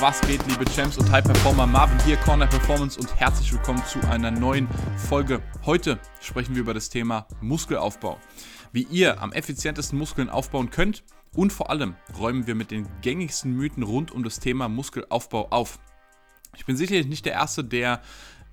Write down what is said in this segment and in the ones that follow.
Was geht, liebe Champs und High Performer? Marvin hier, Corner Performance und herzlich willkommen zu einer neuen Folge. Heute sprechen wir über das Thema Muskelaufbau. Wie ihr am effizientesten Muskeln aufbauen könnt und vor allem räumen wir mit den gängigsten Mythen rund um das Thema Muskelaufbau auf. Ich bin sicherlich nicht der Erste, der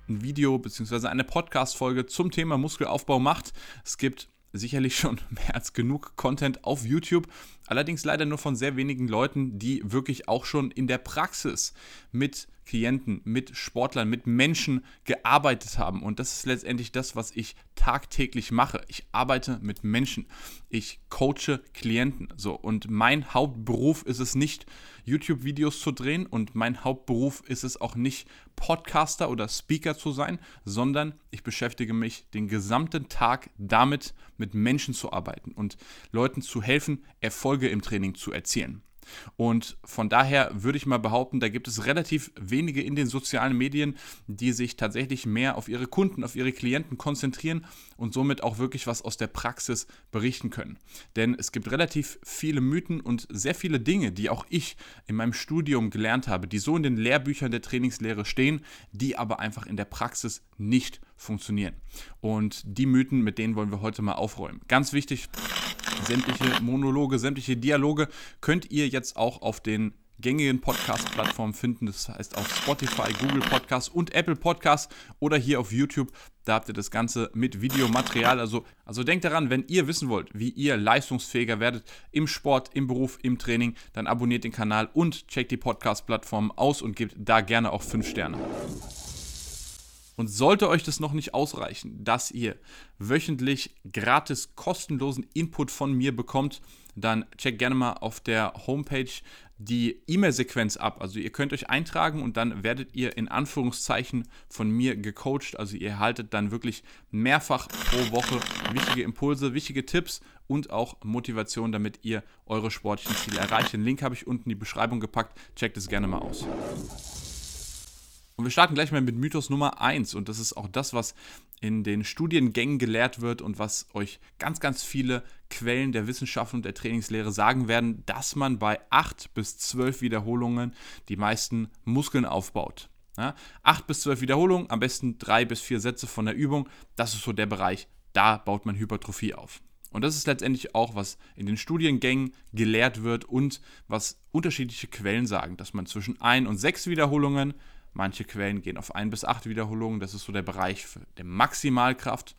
ein Video bzw. eine Podcast-Folge zum Thema Muskelaufbau macht. Es gibt sicherlich schon mehr als genug Content auf YouTube. Allerdings leider nur von sehr wenigen Leuten, die wirklich auch schon in der Praxis mit Klienten, mit Sportlern, mit Menschen gearbeitet haben. Und das ist letztendlich das, was ich tagtäglich mache. Ich arbeite mit Menschen. Ich coache Klienten. So. Und mein Hauptberuf ist es nicht, YouTube-Videos zu drehen. Und mein Hauptberuf ist es auch nicht, Podcaster oder Speaker zu sein, sondern ich beschäftige mich den gesamten Tag damit, mit Menschen zu arbeiten und Leuten zu helfen, Erfolge im Training zu erzielen. Und von daher würde ich mal behaupten, da gibt es relativ wenige in den sozialen Medien, die sich tatsächlich mehr auf ihre Kunden, auf ihre Klienten konzentrieren und somit auch wirklich was aus der Praxis berichten können. Denn es gibt relativ viele Mythen und sehr viele Dinge, die auch ich in meinem Studium gelernt habe, die so in den Lehrbüchern der Trainingslehre stehen, die aber einfach in der Praxis nicht funktionieren. Und die Mythen, mit denen wollen wir heute mal aufräumen. Ganz wichtig, sämtliche Monologe, sämtliche Dialoge könnt ihr jetzt auch auf den gängigen Podcast-Plattformen finden. Das heißt auf Spotify, Google Podcasts und Apple Podcasts oder hier auf YouTube. Da habt ihr das Ganze mit Videomaterial. Also, also denkt daran, wenn ihr wissen wollt, wie ihr leistungsfähiger werdet im Sport, im Beruf, im Training, dann abonniert den Kanal und checkt die Podcast-Plattformen aus und gebt da gerne auch 5 Sterne. Und sollte euch das noch nicht ausreichen, dass ihr wöchentlich gratis kostenlosen Input von mir bekommt, dann checkt gerne mal auf der Homepage die E-Mail-Sequenz ab. Also ihr könnt euch eintragen und dann werdet ihr in Anführungszeichen von mir gecoacht. Also ihr erhaltet dann wirklich mehrfach pro Woche wichtige Impulse, wichtige Tipps und auch Motivation, damit ihr eure sportlichen Ziele erreicht. Den Link habe ich unten in die Beschreibung gepackt. Checkt es gerne mal aus. Und wir starten gleich mal mit Mythos Nummer 1. Und das ist auch das, was in den Studiengängen gelehrt wird und was euch ganz, ganz viele Quellen der Wissenschaft und der Trainingslehre sagen werden, dass man bei 8 bis 12 Wiederholungen die meisten Muskeln aufbaut. Ja, 8 bis 12 Wiederholungen, am besten 3 bis 4 Sätze von der Übung. Das ist so der Bereich, da baut man Hypertrophie auf. Und das ist letztendlich auch, was in den Studiengängen gelehrt wird und was unterschiedliche Quellen sagen, dass man zwischen 1 und 6 Wiederholungen Manche Quellen gehen auf 1 bis 8 Wiederholungen, das ist so der Bereich der Maximalkraft.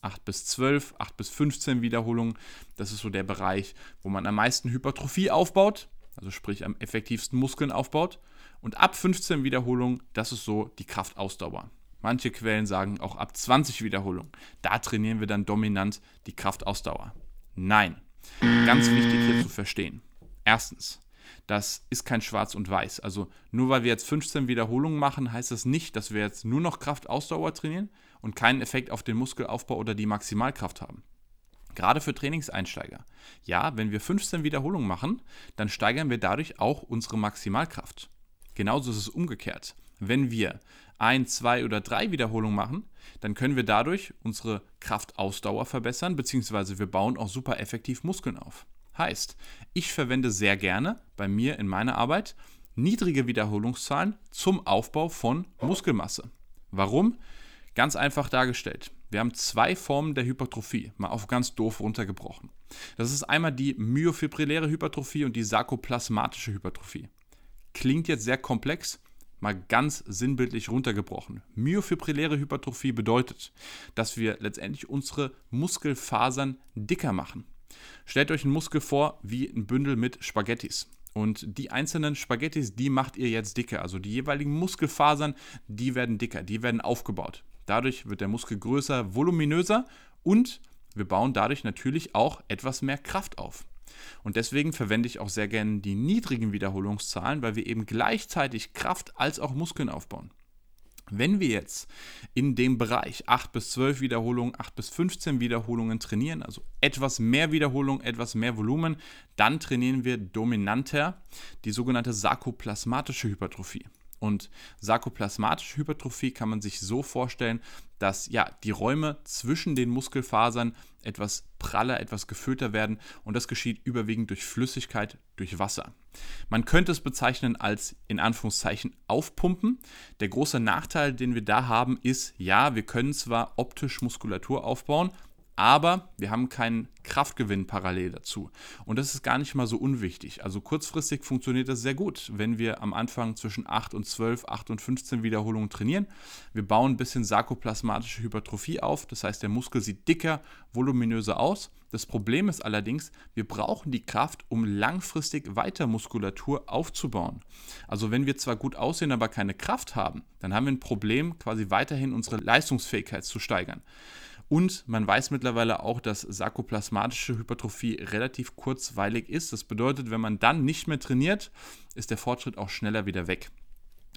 8 bis 12, 8 bis 15 Wiederholungen, das ist so der Bereich, wo man am meisten Hypertrophie aufbaut, also sprich am effektivsten Muskeln aufbaut. Und ab 15 Wiederholungen, das ist so die Kraftausdauer. Manche Quellen sagen auch ab 20 Wiederholungen. Da trainieren wir dann dominant die Kraftausdauer. Nein. Ganz wichtig hier zu verstehen. Erstens, das ist kein Schwarz und Weiß. Also nur weil wir jetzt 15 Wiederholungen machen, heißt das nicht, dass wir jetzt nur noch Kraftausdauer trainieren und keinen Effekt auf den Muskelaufbau oder die Maximalkraft haben. Gerade für Trainingseinsteiger. Ja, wenn wir 15 Wiederholungen machen, dann steigern wir dadurch auch unsere Maximalkraft. Genauso ist es umgekehrt. Wenn wir ein, zwei oder drei Wiederholungen machen, dann können wir dadurch unsere Kraftausdauer verbessern, beziehungsweise wir bauen auch super effektiv Muskeln auf. Heißt, ich verwende sehr gerne bei mir in meiner Arbeit niedrige Wiederholungszahlen zum Aufbau von Muskelmasse. Warum? Ganz einfach dargestellt. Wir haben zwei Formen der Hypertrophie, mal auf ganz doof runtergebrochen. Das ist einmal die myofibrilläre Hypertrophie und die sarkoplasmatische Hypertrophie. Klingt jetzt sehr komplex, mal ganz sinnbildlich runtergebrochen. Myofibrilläre Hypertrophie bedeutet, dass wir letztendlich unsere Muskelfasern dicker machen. Stellt euch einen Muskel vor wie ein Bündel mit Spaghettis. Und die einzelnen Spaghettis, die macht ihr jetzt dicker. Also die jeweiligen Muskelfasern, die werden dicker, die werden aufgebaut. Dadurch wird der Muskel größer, voluminöser und wir bauen dadurch natürlich auch etwas mehr Kraft auf. Und deswegen verwende ich auch sehr gerne die niedrigen Wiederholungszahlen, weil wir eben gleichzeitig Kraft als auch Muskeln aufbauen. Wenn wir jetzt in dem Bereich 8 bis 12 Wiederholungen, 8 bis 15 Wiederholungen trainieren, also etwas mehr Wiederholung, etwas mehr Volumen, dann trainieren wir dominanter die sogenannte sarkoplasmatische Hypertrophie. Und sarkoplasmatische Hypertrophie kann man sich so vorstellen, dass ja die Räume zwischen den Muskelfasern etwas praller, etwas gefüllter werden und das geschieht überwiegend durch Flüssigkeit, durch Wasser. Man könnte es bezeichnen als in Anführungszeichen aufpumpen. Der große Nachteil, den wir da haben, ist, ja, wir können zwar optisch Muskulatur aufbauen, aber wir haben keinen Kraftgewinn parallel dazu. Und das ist gar nicht mal so unwichtig. Also kurzfristig funktioniert das sehr gut, wenn wir am Anfang zwischen 8 und 12, 8 und 15 Wiederholungen trainieren. Wir bauen ein bisschen sarkoplasmatische Hypertrophie auf, das heißt, der Muskel sieht dicker, voluminöser aus. Das Problem ist allerdings, wir brauchen die Kraft, um langfristig weiter Muskulatur aufzubauen. Also wenn wir zwar gut aussehen, aber keine Kraft haben, dann haben wir ein Problem, quasi weiterhin unsere Leistungsfähigkeit zu steigern. Und man weiß mittlerweile auch, dass sarkoplasmatische Hypertrophie relativ kurzweilig ist. Das bedeutet, wenn man dann nicht mehr trainiert, ist der Fortschritt auch schneller wieder weg.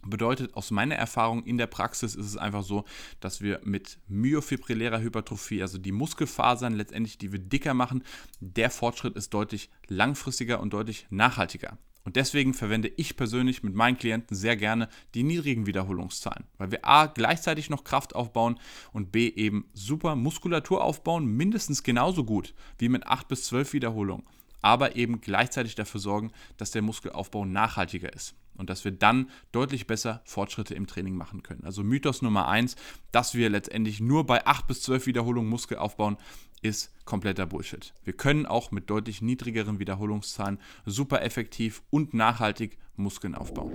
Bedeutet aus meiner Erfahrung in der Praxis ist es einfach so, dass wir mit myofibrillärer Hypertrophie, also die Muskelfasern letztendlich, die wir dicker machen, der Fortschritt ist deutlich langfristiger und deutlich nachhaltiger. Und deswegen verwende ich persönlich mit meinen Klienten sehr gerne die niedrigen Wiederholungszahlen, weil wir A gleichzeitig noch Kraft aufbauen und B eben super Muskulatur aufbauen, mindestens genauso gut wie mit 8 bis 12 Wiederholungen, aber eben gleichzeitig dafür sorgen, dass der Muskelaufbau nachhaltiger ist und dass wir dann deutlich besser Fortschritte im Training machen können. Also Mythos Nummer 1, dass wir letztendlich nur bei 8 bis 12 Wiederholungen Muskel aufbauen, ist kompletter Bullshit. Wir können auch mit deutlich niedrigeren Wiederholungszahlen super effektiv und nachhaltig Muskeln aufbauen.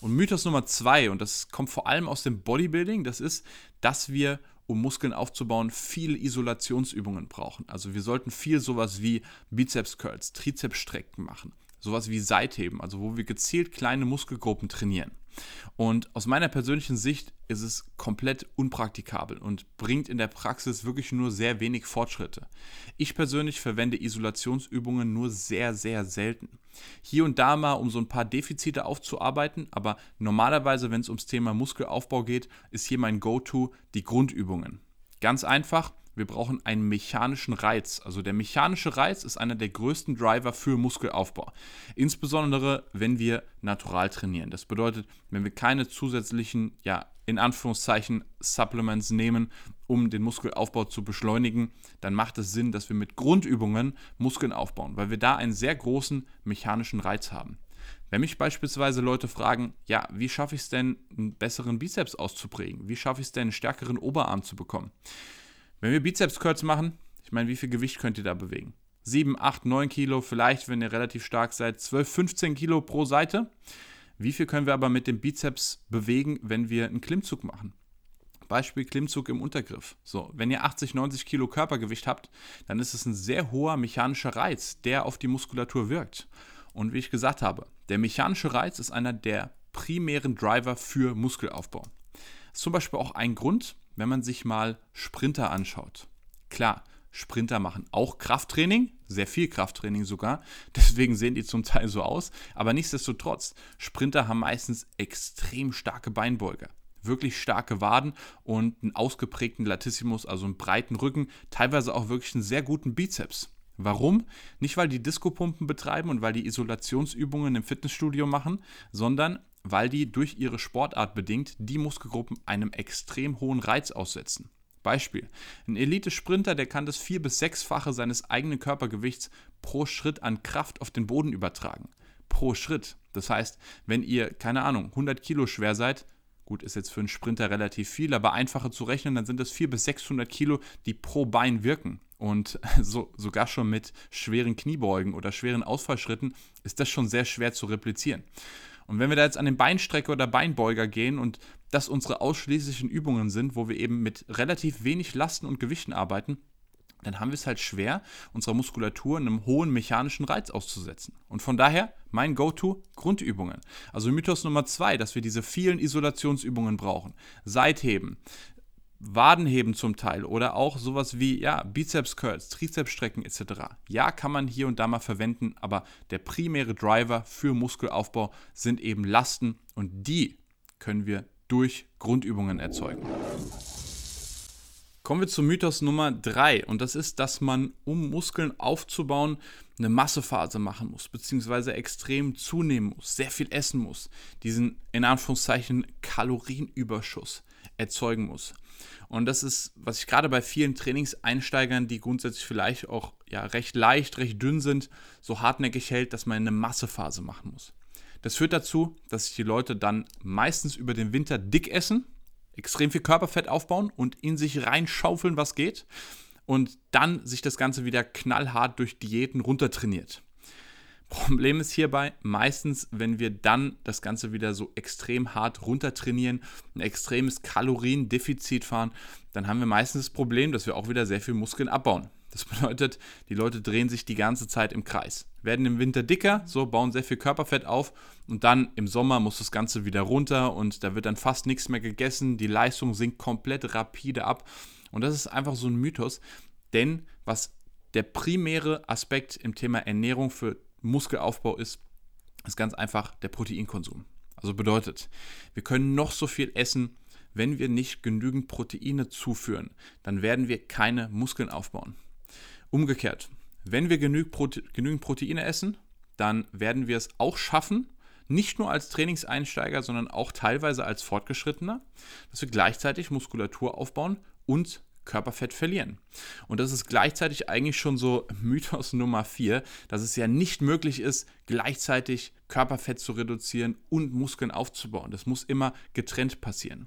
Und Mythos Nummer zwei, und das kommt vor allem aus dem Bodybuilding, das ist, dass wir, um Muskeln aufzubauen, viel Isolationsübungen brauchen. Also wir sollten viel sowas wie Bizeps Curls, Trizeps Strecken machen, sowas wie Seitheben, also wo wir gezielt kleine Muskelgruppen trainieren. Und aus meiner persönlichen Sicht ist es komplett unpraktikabel und bringt in der Praxis wirklich nur sehr wenig Fortschritte. Ich persönlich verwende Isolationsübungen nur sehr, sehr selten. Hier und da mal, um so ein paar Defizite aufzuarbeiten, aber normalerweise, wenn es ums Thema Muskelaufbau geht, ist hier mein Go-To die Grundübungen. Ganz einfach, wir brauchen einen mechanischen Reiz. Also der mechanische Reiz ist einer der größten Driver für Muskelaufbau. Insbesondere, wenn wir natural trainieren. Das bedeutet, wenn wir keine zusätzlichen, ja, in Anführungszeichen Supplements nehmen, um den Muskelaufbau zu beschleunigen, dann macht es Sinn, dass wir mit Grundübungen Muskeln aufbauen, weil wir da einen sehr großen mechanischen Reiz haben. Wenn mich beispielsweise Leute fragen, ja, wie schaffe ich es denn, einen besseren Bizeps auszuprägen? Wie schaffe ich es denn, einen stärkeren Oberarm zu bekommen? Wenn wir Bizeps-Curls machen, ich meine, wie viel Gewicht könnt ihr da bewegen? 7, 8, 9 Kilo, vielleicht, wenn ihr relativ stark seid, 12, 15 Kilo pro Seite. Wie viel können wir aber mit dem Bizeps bewegen, wenn wir einen Klimmzug machen? Beispiel Klimmzug im Untergriff. So, wenn ihr 80, 90 Kilo Körpergewicht habt, dann ist es ein sehr hoher mechanischer Reiz, der auf die Muskulatur wirkt. Und wie ich gesagt habe, der mechanische Reiz ist einer der primären Driver für Muskelaufbau. Das ist zum Beispiel auch ein Grund, wenn man sich mal Sprinter anschaut. Klar, Sprinter machen auch Krafttraining, sehr viel Krafttraining sogar, deswegen sehen die zum Teil so aus, aber nichtsdestotrotz, Sprinter haben meistens extrem starke Beinbeuger, wirklich starke Waden und einen ausgeprägten Latissimus, also einen breiten Rücken, teilweise auch wirklich einen sehr guten Bizeps. Warum? Nicht, weil die Diskopumpen betreiben und weil die Isolationsübungen im Fitnessstudio machen, sondern weil die durch ihre Sportart bedingt die Muskelgruppen einem extrem hohen Reiz aussetzen. Beispiel: Ein Elite-Sprinter, der kann das vier- bis sechsfache seines eigenen Körpergewichts pro Schritt an Kraft auf den Boden übertragen. Pro Schritt. Das heißt, wenn ihr, keine Ahnung, 100 Kilo schwer seid, gut, ist jetzt für einen Sprinter relativ viel, aber einfacher zu rechnen, dann sind das 400 bis 600 Kilo, die pro Bein wirken. Und so, sogar schon mit schweren Kniebeugen oder schweren Ausfallschritten ist das schon sehr schwer zu replizieren. Und wenn wir da jetzt an den Beinstrecker oder Beinbeuger gehen und das unsere ausschließlichen Übungen sind, wo wir eben mit relativ wenig Lasten und Gewichten arbeiten, dann haben wir es halt schwer, unserer Muskulatur einem hohen mechanischen Reiz auszusetzen. Und von daher mein Go-To Grundübungen. Also Mythos Nummer zwei, dass wir diese vielen Isolationsübungen brauchen. Seitheben, Wadenheben zum Teil oder auch sowas wie ja, Bizeps Curls, Trizeps Strecken etc. Ja, kann man hier und da mal verwenden, aber der primäre Driver für Muskelaufbau sind eben Lasten und die können wir durch Grundübungen erzeugen. Kommen wir zu Mythos Nummer 3 und das ist, dass man, um Muskeln aufzubauen, eine Massephase machen muss, beziehungsweise extrem zunehmen muss, sehr viel essen muss, diesen in Anführungszeichen Kalorienüberschuss erzeugen muss. Und das ist, was ich gerade bei vielen Trainingseinsteigern, die grundsätzlich vielleicht auch ja, recht leicht, recht dünn sind, so hartnäckig hält, dass man eine Massephase machen muss. Das führt dazu, dass sich die Leute dann meistens über den Winter dick essen, extrem viel Körperfett aufbauen und in sich reinschaufeln, was geht. Und dann sich das Ganze wieder knallhart durch Diäten runtertrainiert. Problem ist hierbei meistens, wenn wir dann das Ganze wieder so extrem hart runtertrainieren, ein extremes Kaloriendefizit fahren, dann haben wir meistens das Problem, dass wir auch wieder sehr viel Muskeln abbauen. Das bedeutet, die Leute drehen sich die ganze Zeit im Kreis, werden im Winter dicker, so bauen sehr viel Körperfett auf und dann im Sommer muss das Ganze wieder runter und da wird dann fast nichts mehr gegessen, die Leistung sinkt komplett rapide ab und das ist einfach so ein Mythos, denn was der primäre Aspekt im Thema Ernährung für Muskelaufbau ist, ist ganz einfach der Proteinkonsum. Also bedeutet, wir können noch so viel essen, wenn wir nicht genügend Proteine zuführen, dann werden wir keine Muskeln aufbauen. Umgekehrt, wenn wir genügend, Prote genügend Proteine essen, dann werden wir es auch schaffen, nicht nur als Trainingseinsteiger, sondern auch teilweise als Fortgeschrittener, dass wir gleichzeitig Muskulatur aufbauen und Körperfett verlieren. Und das ist gleichzeitig eigentlich schon so Mythos Nummer 4, dass es ja nicht möglich ist, gleichzeitig Körperfett zu reduzieren und Muskeln aufzubauen. Das muss immer getrennt passieren.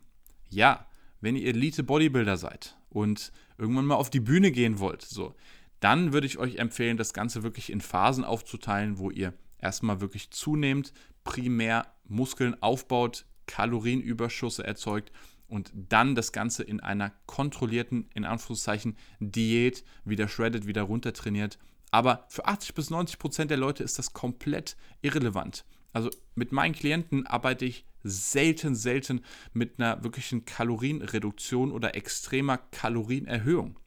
Ja, wenn ihr Elite Bodybuilder seid und irgendwann mal auf die Bühne gehen wollt, so, dann würde ich euch empfehlen, das Ganze wirklich in Phasen aufzuteilen, wo ihr erstmal wirklich zunehmend primär Muskeln aufbaut, Kalorienüberschüsse erzeugt und dann das Ganze in einer kontrollierten, in Anführungszeichen, Diät wieder shredded, wieder runtertrainiert. Aber für 80 bis 90 Prozent der Leute ist das komplett irrelevant. Also mit meinen Klienten arbeite ich selten, selten mit einer wirklichen Kalorienreduktion oder extremer Kalorienerhöhung.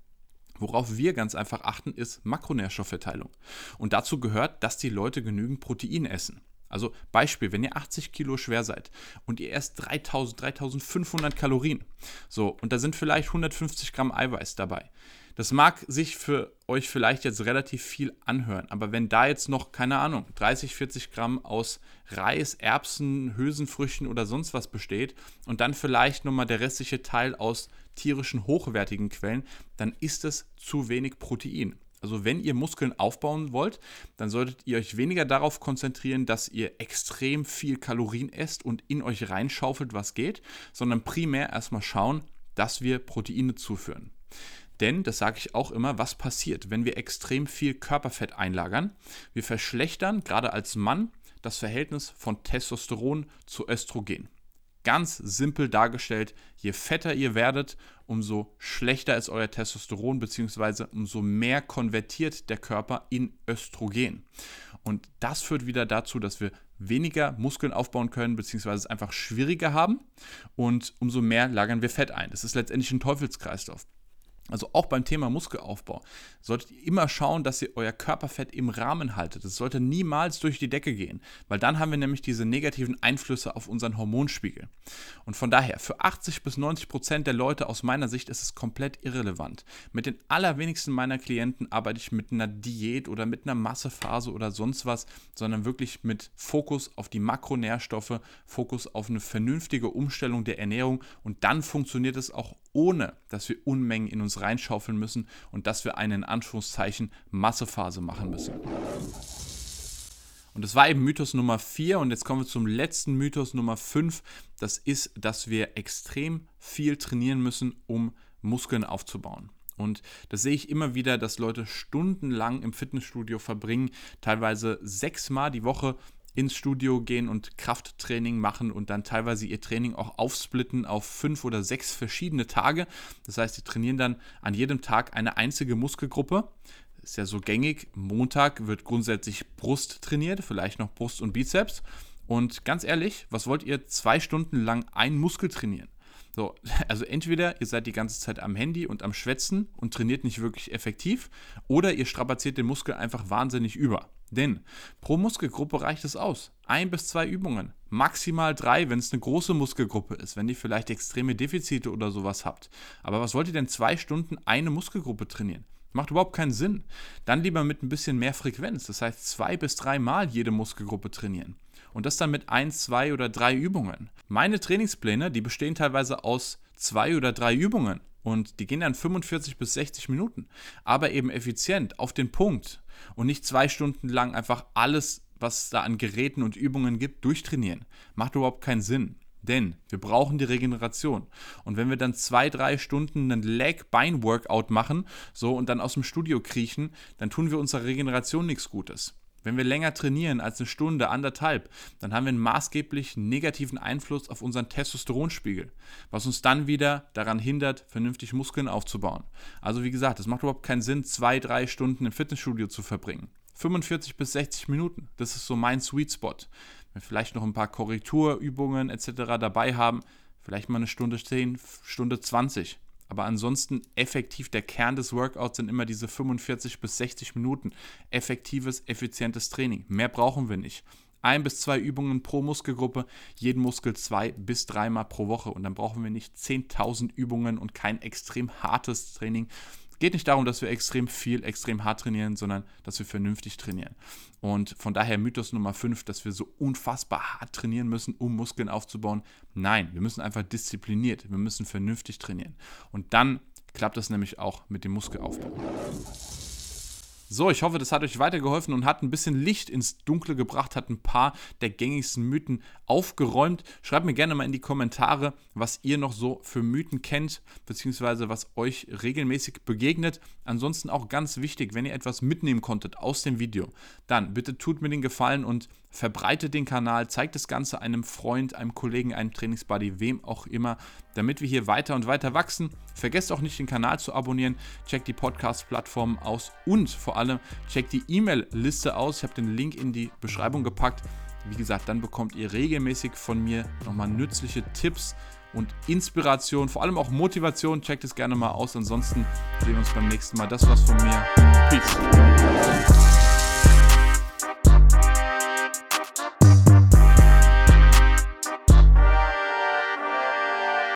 Worauf wir ganz einfach achten, ist Makronährstoffverteilung. Und dazu gehört, dass die Leute genügend Protein essen. Also Beispiel, wenn ihr 80 Kilo schwer seid und ihr esst 3000, 3500 Kalorien, so, und da sind vielleicht 150 Gramm Eiweiß dabei. Das mag sich für euch vielleicht jetzt relativ viel anhören, aber wenn da jetzt noch, keine Ahnung, 30, 40 Gramm aus Reis, Erbsen, Hülsenfrüchten oder sonst was besteht und dann vielleicht nochmal der restliche Teil aus tierischen hochwertigen Quellen, dann ist es zu wenig Protein. Also wenn ihr Muskeln aufbauen wollt, dann solltet ihr euch weniger darauf konzentrieren, dass ihr extrem viel Kalorien esst und in euch reinschaufelt, was geht, sondern primär erstmal schauen, dass wir Proteine zuführen. Denn, das sage ich auch immer, was passiert, wenn wir extrem viel Körperfett einlagern? Wir verschlechtern, gerade als Mann, das Verhältnis von Testosteron zu Östrogen. Ganz simpel dargestellt, je fetter ihr werdet, umso schlechter ist euer Testosteron, beziehungsweise umso mehr konvertiert der Körper in Östrogen. Und das führt wieder dazu, dass wir weniger Muskeln aufbauen können, beziehungsweise es einfach schwieriger haben. Und umso mehr lagern wir Fett ein. Das ist letztendlich ein Teufelskreislauf. Also auch beim Thema Muskelaufbau solltet ihr immer schauen, dass ihr euer Körperfett im Rahmen haltet. Es sollte niemals durch die Decke gehen, weil dann haben wir nämlich diese negativen Einflüsse auf unseren Hormonspiegel. Und von daher, für 80 bis 90 Prozent der Leute aus meiner Sicht ist es komplett irrelevant. Mit den allerwenigsten meiner Klienten arbeite ich mit einer Diät oder mit einer Massephase oder sonst was, sondern wirklich mit Fokus auf die Makronährstoffe, Fokus auf eine vernünftige Umstellung der Ernährung und dann funktioniert es auch ohne, dass wir Unmengen in uns reinschaufeln müssen und dass wir eine in Anführungszeichen Massephase machen müssen. Und das war eben Mythos Nummer 4 und jetzt kommen wir zum letzten Mythos Nummer 5. Das ist, dass wir extrem viel trainieren müssen, um Muskeln aufzubauen. Und das sehe ich immer wieder, dass Leute stundenlang im Fitnessstudio verbringen, teilweise sechsmal die Woche ins Studio gehen und Krafttraining machen und dann teilweise ihr Training auch aufsplitten auf fünf oder sechs verschiedene Tage. Das heißt, sie trainieren dann an jedem Tag eine einzige Muskelgruppe. Ist ja so gängig. Montag wird grundsätzlich Brust trainiert, vielleicht noch Brust und Bizeps. Und ganz ehrlich, was wollt ihr zwei Stunden lang einen Muskel trainieren? So, also entweder ihr seid die ganze Zeit am Handy und am Schwätzen und trainiert nicht wirklich effektiv, oder ihr strapaziert den Muskel einfach wahnsinnig über. Denn pro Muskelgruppe reicht es aus. Ein bis zwei Übungen. Maximal drei, wenn es eine große Muskelgruppe ist, wenn ihr vielleicht extreme Defizite oder sowas habt. Aber was wollt ihr denn zwei Stunden eine Muskelgruppe trainieren? Macht überhaupt keinen Sinn. Dann lieber mit ein bisschen mehr Frequenz. Das heißt, zwei bis dreimal jede Muskelgruppe trainieren. Und das dann mit ein, zwei oder drei Übungen. Meine Trainingspläne, die bestehen teilweise aus zwei oder drei Übungen. Und die gehen dann 45 bis 60 Minuten. Aber eben effizient, auf den Punkt. Und nicht zwei Stunden lang einfach alles, was da an Geräten und Übungen gibt, durchtrainieren. Macht überhaupt keinen Sinn. Denn wir brauchen die Regeneration. Und wenn wir dann zwei, drei Stunden einen Leg-Bein-Workout machen, so und dann aus dem Studio kriechen, dann tun wir unserer Regeneration nichts Gutes. Wenn wir länger trainieren als eine Stunde, anderthalb, dann haben wir einen maßgeblich negativen Einfluss auf unseren Testosteronspiegel, was uns dann wieder daran hindert, vernünftig Muskeln aufzubauen. Also wie gesagt, es macht überhaupt keinen Sinn, zwei, drei Stunden im Fitnessstudio zu verbringen. 45 bis 60 Minuten, das ist so mein Sweet Spot wir vielleicht noch ein paar Korrekturübungen etc. dabei haben, vielleicht mal eine Stunde 10, Stunde 20. Aber ansonsten effektiv der Kern des Workouts sind immer diese 45 bis 60 Minuten effektives, effizientes Training. Mehr brauchen wir nicht. Ein bis zwei Übungen pro Muskelgruppe, jeden Muskel zwei bis dreimal pro Woche. Und dann brauchen wir nicht 10.000 Übungen und kein extrem hartes Training, geht nicht darum, dass wir extrem viel, extrem hart trainieren, sondern dass wir vernünftig trainieren. Und von daher Mythos Nummer 5, dass wir so unfassbar hart trainieren müssen, um Muskeln aufzubauen. Nein, wir müssen einfach diszipliniert, wir müssen vernünftig trainieren. Und dann klappt das nämlich auch mit dem Muskelaufbau. So, ich hoffe, das hat euch weitergeholfen und hat ein bisschen Licht ins Dunkle gebracht, hat ein paar der gängigsten Mythen aufgeräumt. Schreibt mir gerne mal in die Kommentare, was ihr noch so für Mythen kennt, beziehungsweise was euch regelmäßig begegnet. Ansonsten auch ganz wichtig, wenn ihr etwas mitnehmen konntet aus dem Video, dann bitte tut mir den Gefallen und verbreitet den Kanal, zeigt das Ganze einem Freund, einem Kollegen, einem Trainingsbuddy, wem auch immer, damit wir hier weiter und weiter wachsen. Vergesst auch nicht, den Kanal zu abonnieren, checkt die Podcast-Plattform aus und vor allem checkt die E-Mail-Liste aus. Ich habe den Link in die Beschreibung gepackt. Wie gesagt, dann bekommt ihr regelmäßig von mir nochmal nützliche Tipps und Inspiration, vor allem auch Motivation. Checkt es gerne mal aus. Ansonsten sehen wir uns beim nächsten Mal. Das war's von mir. Peace.